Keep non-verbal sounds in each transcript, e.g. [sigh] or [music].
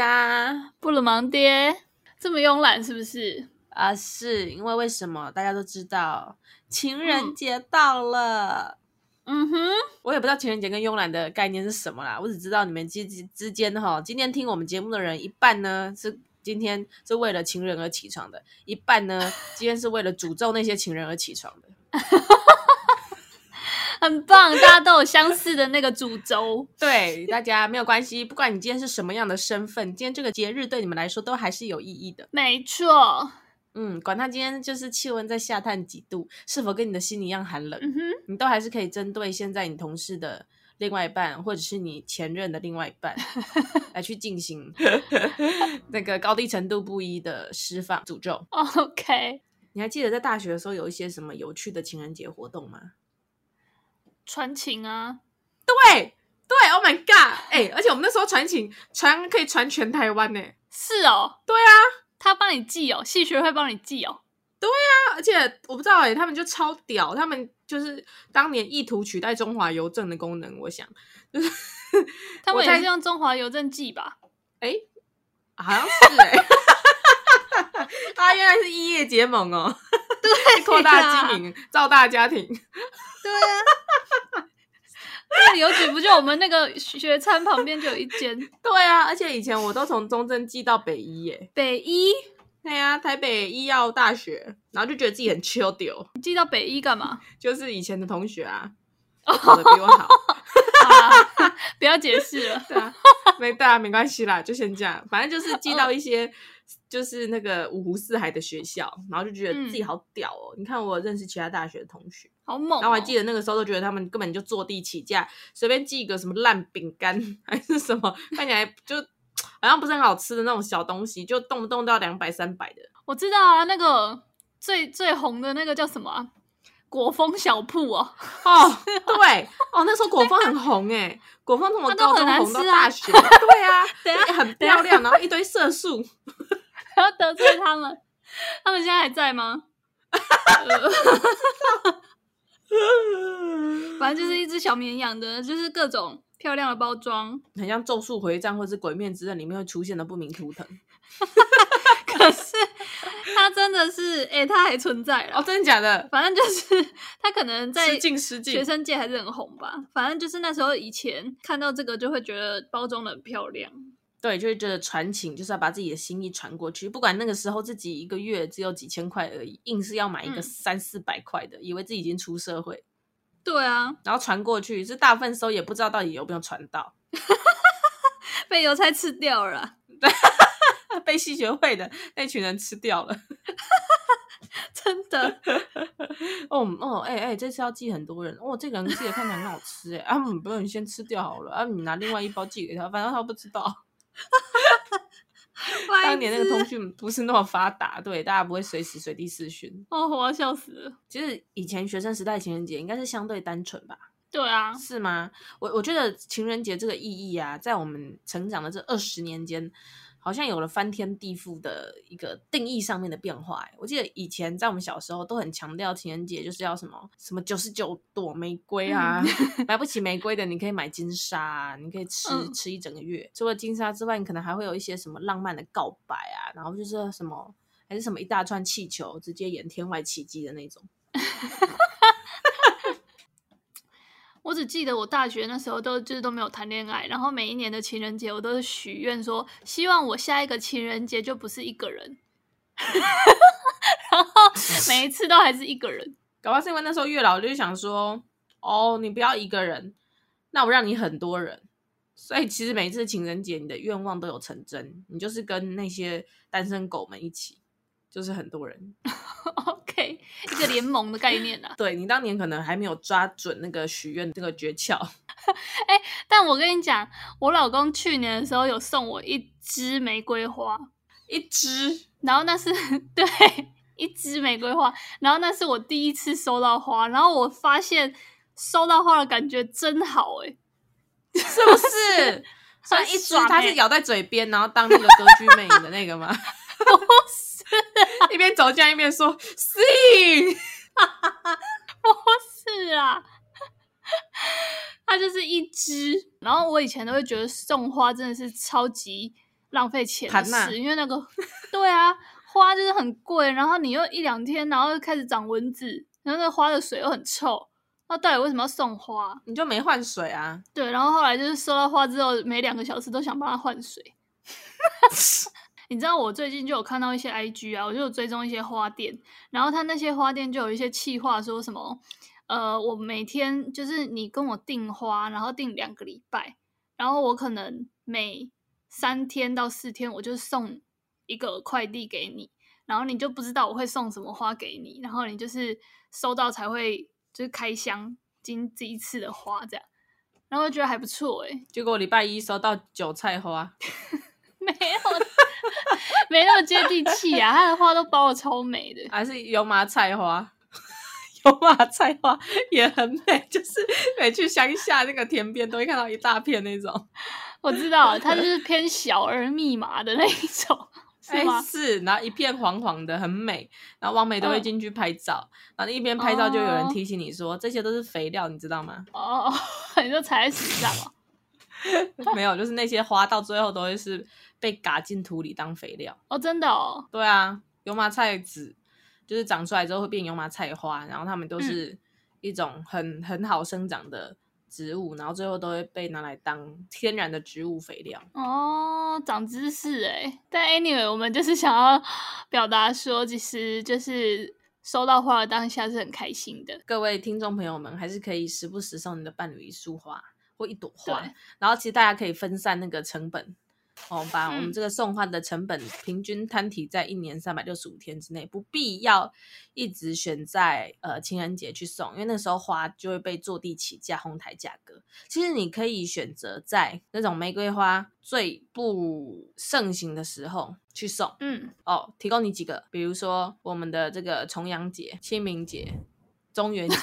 家，布鲁芒爹这么慵懒是不是？啊，是因为为什么？大家都知道情人节到了。嗯哼，我也不知道情人节跟慵懒的概念是什么啦，我只知道你们之之间哈，今天听我们节目的人一半呢是今天是为了情人而起床的，一半呢今天是为了诅咒那些情人而起床的。[laughs] 很棒，大家都有相似的那个主轴。[laughs] 对，大家没有关系，不管你今天是什么样的身份，今天这个节日对你们来说都还是有意义的。没错，嗯，管他今天就是气温在下探几度，是否跟你的心一样寒冷，嗯，你都还是可以针对现在你同事的另外一半，或者是你前任的另外一半，[laughs] 来去进行 [laughs] 那个高低程度不一的释放诅咒。OK，你还记得在大学的时候有一些什么有趣的情人节活动吗？传情啊，对对，Oh my God，哎、欸，而且我们那时候传情传可以传全台湾呢。是哦，对啊，他帮你寄哦，戏学会帮你寄哦，对啊，而且我不知道哎，他们就超屌，他们就是当年意图取代中华邮政的功能，我想。[laughs] 就是他们也是用中华邮政寄吧？哎，好像是哎，[laughs] 啊，原来是异业结盟哦，对，[laughs] 扩大经营，造大家庭。对啊，那邮局不就我们那个学餐旁边就有一间？对啊，而且以前我都从中正寄到北医耶。北医？对啊，台北医药大学，然后就觉得自己很秋丢。你寄到北医干嘛？就是以前的同学啊，考的比我好。[laughs] 啊、不要解释了，[laughs] 对啊，没对啊，没关系啦，就先这样。反正就是寄到一些。就是那个五湖四海的学校，然后就觉得自己好屌哦！嗯、你看我认识其他大学的同学，好猛、哦。然后我还记得那个时候都觉得他们根本就坐地起价，随便寄一个什么烂饼干还是什么，看起来就好像不是很好吃的那种小东西，就动不动都要两百三百的。我知道啊，那个最最红的那个叫什么、啊？果风小铺哦。[laughs] 哦，对哦，那时候果风很红哎，果风从我高中红到大学，啊对啊，对啊，很漂亮，然后一堆色素。不要得罪他们，他们现在还在吗？[laughs] [laughs] 反正就是一只小绵羊的，就是各种漂亮的包装，[laughs] 很像《咒术回战》或是《鬼面之刃》里面会出现的不明图腾。[laughs] 可是它真的是，哎、欸，它还存在了哦，真的假的？反正就是它可能在学生界还是很红吧。反正就是那时候以前看到这个就会觉得包装的很漂亮。对，就是觉得传情就是要把自己的心意传过去，不管那个时候自己一个月只有几千块而已，硬是要买一个三四百块的，嗯、以为自己已经出社会。对啊，然后传过去，这大部分时候也不知道到底有没有传到，[laughs] 被邮差吃掉了，[laughs] 被吸血会的那群人吃掉了，[laughs] 真的。哦哦，哎、欸、哎、欸，这次要寄很多人，哦，这个人寄的看起来很好吃，哎，啊，不用，你先吃掉好了，啊，你拿另外一包寄给他，反正他不知道。[laughs] 当年那个通讯不是那么发达，对，大家不会随时随地视讯。哦，我要笑死了。其实以前学生时代情人节应该是相对单纯吧？对啊，是吗？我我觉得情人节这个意义啊，在我们成长的这二十年间。好像有了翻天地覆的一个定义上面的变化。我记得以前在我们小时候都很强调情人节就是要什么什么九十九朵玫瑰啊，嗯、[laughs] 买不起玫瑰的你可以买金沙啊，你可以吃、嗯、吃一整个月。除了金沙之外，你可能还会有一些什么浪漫的告白啊，然后就是什么还是什么一大串气球，直接演天外奇迹的那种。[laughs] 我只记得我大学那时候都就是都没有谈恋爱，然后每一年的情人节我都是许愿说，希望我下一个情人节就不是一个人，[laughs] 然后每一次都还是一个人。搞不好是因为那时候月老就想说，哦，你不要一个人，那我让你很多人。所以其实每一次情人节，你的愿望都有成真，你就是跟那些单身狗们一起。就是很多人，[laughs] OK，一个联盟的概念啊。[laughs] 对，你当年可能还没有抓准那个许愿这个诀窍。[laughs] 哎、欸，但我跟你讲，我老公去年的时候有送我一支玫瑰花，一支，然后那是对一支玫瑰花，然后那是我第一次收到花，然后我发现收到花的感觉真好、欸，哎，是不是？算一支，它是咬在嘴边，然后当那个歌剧魅影的那个吗？不是。[laughs] 一边走这样一边说 “sing”，[laughs] 不是啊，它就是一只。然后我以前都会觉得送花真的是超级浪费钱的事，因为那个 [laughs] 对啊，花就是很贵，然后你又一两天，然后又开始长蚊子，然后那个花的水又很臭，那到底为什么要送花？你就没换水啊？对，然后后来就是收到花之后，每两个小时都想帮他换水。你知道我最近就有看到一些 IG 啊，我就有追踪一些花店，然后他那些花店就有一些气话说什么，呃，我每天就是你跟我订花，然后订两个礼拜，然后我可能每三天到四天我就送一个快递给你，然后你就不知道我会送什么花给你，然后你就是收到才会就是开箱今这一次的花这样，然后我觉得还不错哎，结果礼拜一收到韭菜花，[laughs] 没有。[laughs] 没那么接地气啊！他的花都包的超美的，还是油麻菜花，[laughs] 油麻菜花也很美，[laughs] 就是每去乡下那个田边都会看到一大片那种。我知道，它就是偏小而密麻的那一种，是吗？欸、是，然后一片黄黄的，很美。然后网美都会进去拍照，嗯、然后一边拍照就有人提醒你说、哦、这些都是肥料，你知道吗？哦，你就踩在屎上哦。[laughs] 没有，就是那些花到最后都会是被嘎进土里当肥料哦，真的哦。对啊，油麻菜籽就是长出来之后会变油麻菜花，然后它们都是一种很很好生长的植物，然后最后都会被拿来当天然的植物肥料。哦，长知识哎！但 anyway，我们就是想要表达说，其实就是收到花的当下是很开心的。各位听众朋友们，还是可以时不时送你的伴侣一束花。或一朵花，然后其实大家可以分散那个成本，哦，把我们这个送花的成本平均摊提在一年三百六十五天之内，不必要一直选在呃情人节去送，因为那时候花就会被坐地起价哄抬价格。其实你可以选择在那种玫瑰花最不盛行的时候去送，嗯，哦，提供你几个，比如说我们的这个重阳节、清明节、中元节。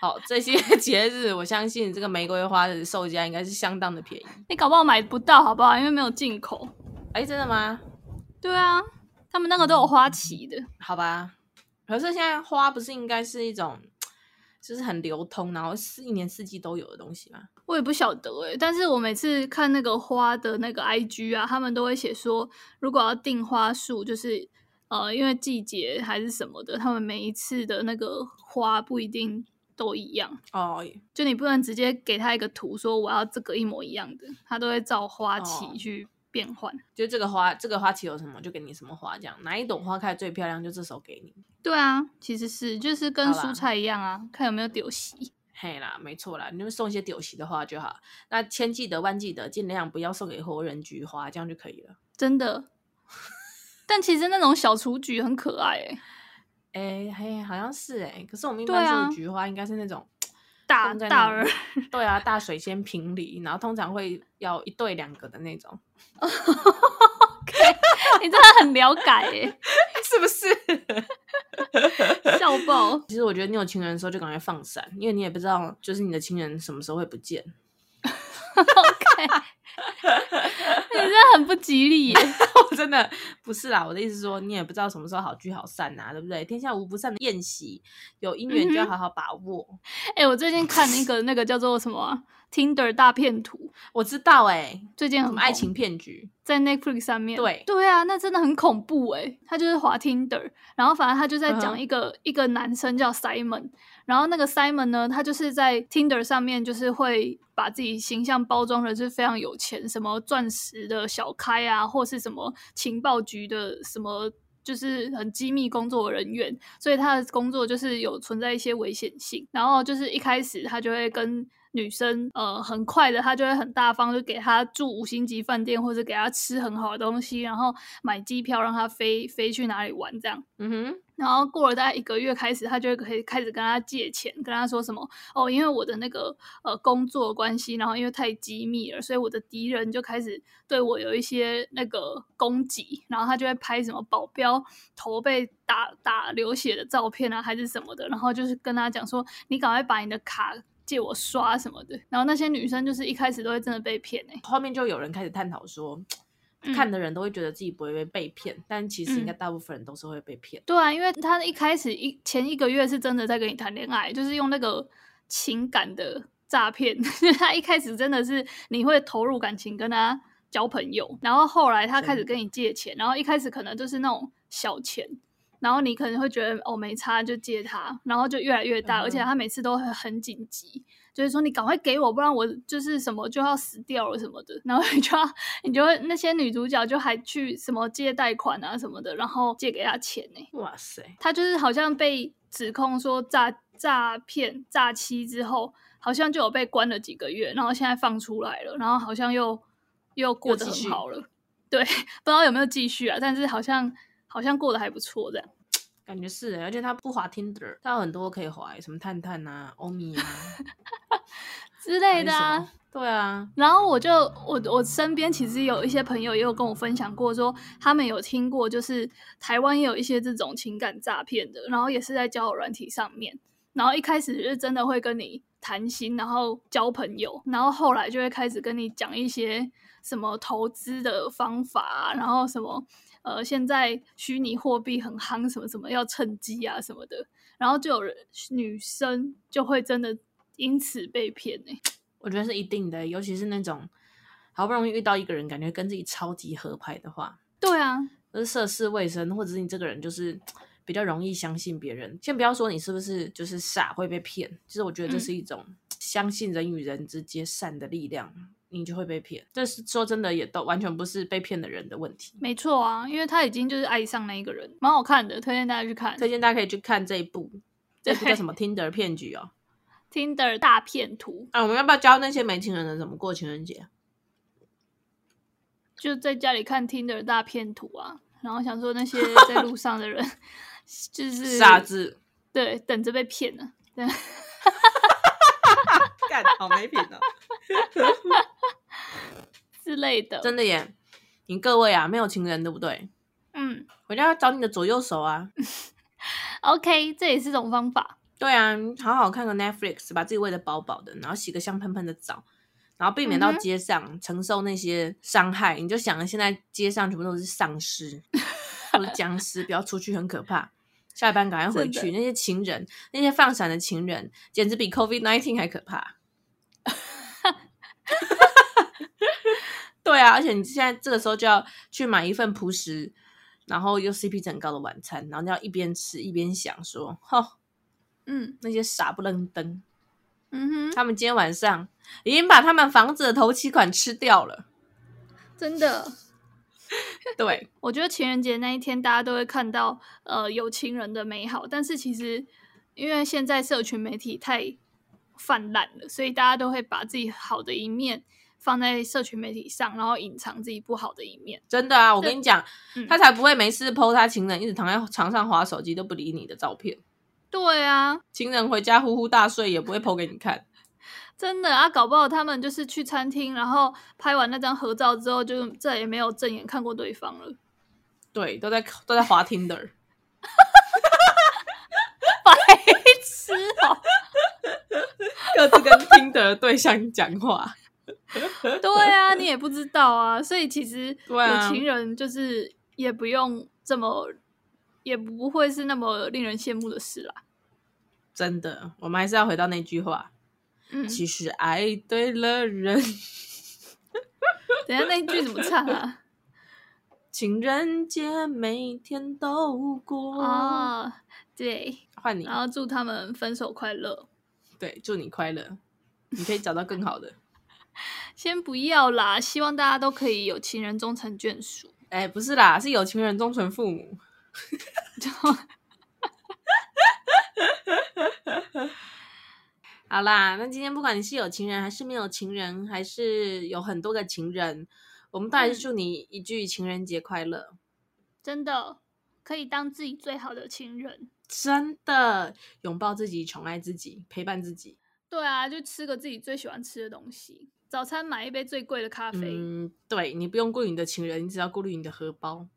好，这些 [laughs] 节日，我相信这个玫瑰花的售价应该是相当的便宜。你搞不好买不到，好不好？因为没有进口。哎，真的吗？对啊，他们那个都有花期的。好吧，可是现在花不是应该是一种，就是很流通，然后是一年四季都有的东西吗？我也不晓得哎，但是我每次看那个花的那个 IG 啊，他们都会写说，如果要订花束，就是呃，因为季节还是什么的，他们每一次的那个花不一定。都一样哦，oh, 就你不能直接给他一个图说我要这个一模一样的，他都会照花期去变换。Oh, 就这个花，这个花期有什么就给你什么花，这样哪一朵花开最漂亮就这时候给你。对啊，其实是就是跟蔬菜一样啊，看有没有丢席。嘿啦，没错啦，你就送一些丢席的花就好。那千记得万记得，尽量不要送给活人菊花，这样就可以了。真的，但其实那种小雏菊很可爱哎。哎嘿，好像是哎，可是我们一般说的菊花应该是那种 [tsk] 大大儿，对啊，大水仙平梨，然后通常会要一对两个的那种。[laughs] 你真的很了解哎，[laughs] 是不是？[laughs] 笑爆！其实我觉得你有情人的时候就赶快放闪，因为你也不知道，就是你的情人什么时候会不见。OK，你真的很不吉利耶！我真的不是啦，我的意思是说，你也不知道什么时候好聚好散呐、啊，对不对？天下无不散的宴席，有姻缘就要好好把握。哎、嗯欸，我最近看那个那个叫做什么、啊、Tinder 大骗图，我知道哎、欸，最近很爱情骗局在 Netflix 上面。对对啊，那真的很恐怖哎、欸，他就是滑 Tinder，然后反正他就在讲一个、uh. 一个男生叫 Simon。然后那个 Simon 呢，他就是在 Tinder 上面，就是会把自己形象包装的，是非常有钱，什么钻石的小开啊，或是什么情报局的什么，就是很机密工作人员，所以他的工作就是有存在一些危险性。然后就是一开始他就会跟女生，呃，很快的她就会很大方，就给她住五星级饭店，或者给她吃很好的东西，然后买机票让她飞飞去哪里玩这样。嗯哼。然后过了大概一个月，开始他就会可以开始跟他借钱，跟他说什么哦，因为我的那个呃工作关系，然后因为太机密了，所以我的敌人就开始对我有一些那个攻击，然后他就会拍什么保镖头被打打流血的照片啊，还是什么的，然后就是跟他讲说，你赶快把你的卡借我刷什么的，然后那些女生就是一开始都会真的被骗哎，后面就有人开始探讨说。看的人都会觉得自己不会被被骗，嗯、但其实应该大部分人都是会被骗。对啊，因为他一开始一前一个月是真的在跟你谈恋爱，就是用那个情感的诈骗。[laughs] 他一开始真的是你会投入感情跟他交朋友，然后后来他开始跟你借钱，然后一开始可能就是那种小钱，然后你可能会觉得哦没差就借他，然后就越来越大，嗯、而且他每次都很很紧急，就是说你赶快给我，不然我就是什么就要死掉了什么的，然后你就要你就会那些女主角就还去什么借贷款啊什么的，然后借给他钱呢，哇塞，他就是好像被指控说诈诈骗诈欺之后，好像就有被关了几个月，然后现在放出来了，然后好像又。又过得很好了，对，[laughs] 不知道有没有继续啊？但是好像好像过得还不错，这样 [tsk] 感觉是、欸。而且他不滑 Tinder，他有很多可以滑，什么探探啊、欧米啊 [laughs] 之类的啊。对啊，然后我就我我身边其实有一些朋友也有跟我分享过，说他们有听过，就是台湾也有一些这种情感诈骗的，然后也是在交友软体上面，然后一开始是真的会跟你谈心，然后交朋友，然后后来就会开始跟你讲一些。什么投资的方法啊，然后什么呃，现在虚拟货币很夯，什么什么要趁机啊什么的，然后就有人女生就会真的因此被骗呢、欸。我觉得是一定的，尤其是那种好不容易遇到一个人，感觉跟自己超级合拍的话，对啊，就是涉世未深，或者是你这个人就是比较容易相信别人。先不要说你是不是就是傻会被骗，其实我觉得这是一种相信人与人之间善的力量。嗯你就会被骗，这是说真的，也都完全不是被骗的人的问题。没错啊，因为他已经就是爱上那一个人，蛮好看的，推荐大家去看。推荐大家可以去看这一部，这部叫什么？Tinder 骗局哦，[laughs] Tinder 大骗图。啊，我们要不要教那些没情人的怎么过情人节？就在家里看 Tinder 大骗图啊，然后想说那些 [laughs] 在路上的人就是 [laughs] 傻子，对，等着被骗呢。对。干好没品哦，之类的，真的耶！你各位啊，没有情人对不对？嗯，回家要找你的左右手啊。[laughs] OK，这也是种方法。对啊，好好看个 Netflix，把自己喂的饱饱的，然后洗个香喷喷的澡，然后避免到街上承受那些伤害。嗯、你就想，现在街上全部都是丧尸 [laughs] 或者僵尸，不要出去，很可怕。下班赶快回去。那些情人，那些放闪的情人，简直比 COVID-19 还可怕。对啊，而且你现在这个时候就要去买一份朴实，然后又 CP 值很高的晚餐，然后你要一边吃一边想说：“哈，嗯，那些傻不愣登，嗯哼，他们今天晚上已经把他们房子的头期款吃掉了，[laughs] 真的。”对，[laughs] 我觉得情人节那一天大家都会看到呃有情人的美好，但是其实因为现在社群媒体太泛滥了，所以大家都会把自己好的一面放在社群媒体上，然后隐藏自己不好的一面。真的啊，我跟你讲，嗯、他才不会没事 po 他情人一直躺在床上滑手机都不理你的照片。对啊，情人回家呼呼大睡也不会 po 给你看。[laughs] 真的啊，搞不好他们就是去餐厅，然后拍完那张合照之后，就再也没有正眼看过对方了。对，都在都在滑 Tinder，[laughs] 白痴哦，[laughs] 各自跟 Tinder 的对象讲话。[laughs] 对啊，你也不知道啊，所以其实有情人就是也不用这么，也不会是那么令人羡慕的事啦。真的，我们还是要回到那句话。嗯、其实爱对了人，[laughs] 等下那句怎么唱啊？情人节每天都过哦，对，换你，然后祝他们分手快乐。对，祝你快乐，你可以找到更好的。先不要啦，希望大家都可以有情人终成眷属。哎，不是啦，是有情人终成父母。[laughs] 好啦，那今天不管你是有情人还是没有情人，还是有很多个情人，我们当然是祝你一句情人节快乐。真的可以当自己最好的情人，真的拥抱自己，宠爱自己，陪伴自己。对啊，就吃个自己最喜欢吃的东西，早餐买一杯最贵的咖啡。嗯，对，你不用顾虑你的情人，你只要顾虑你的荷包。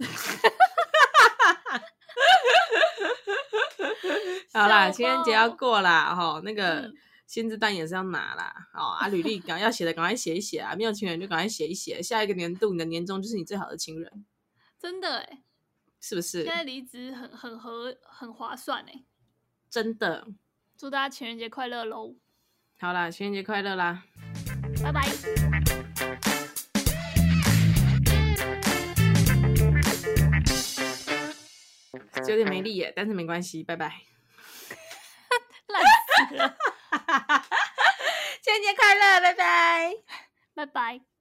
[laughs] 好啦，情人节要过啦，哈，那个薪资单也是要拿啦，哦啊，履历赶要写的赶快写一写啊，没有情人就赶快写一写，下一个年度你的年终就是你最好的情人，真的哎，是不是？现在离职很很合很划算哎，真的，祝大家情人节快乐喽！好啦，情人节快乐啦，拜拜。有点没力耶，但是没关系，拜拜。[laughs] 烂死了！[laughs] [laughs] 春节快乐，拜拜，拜拜。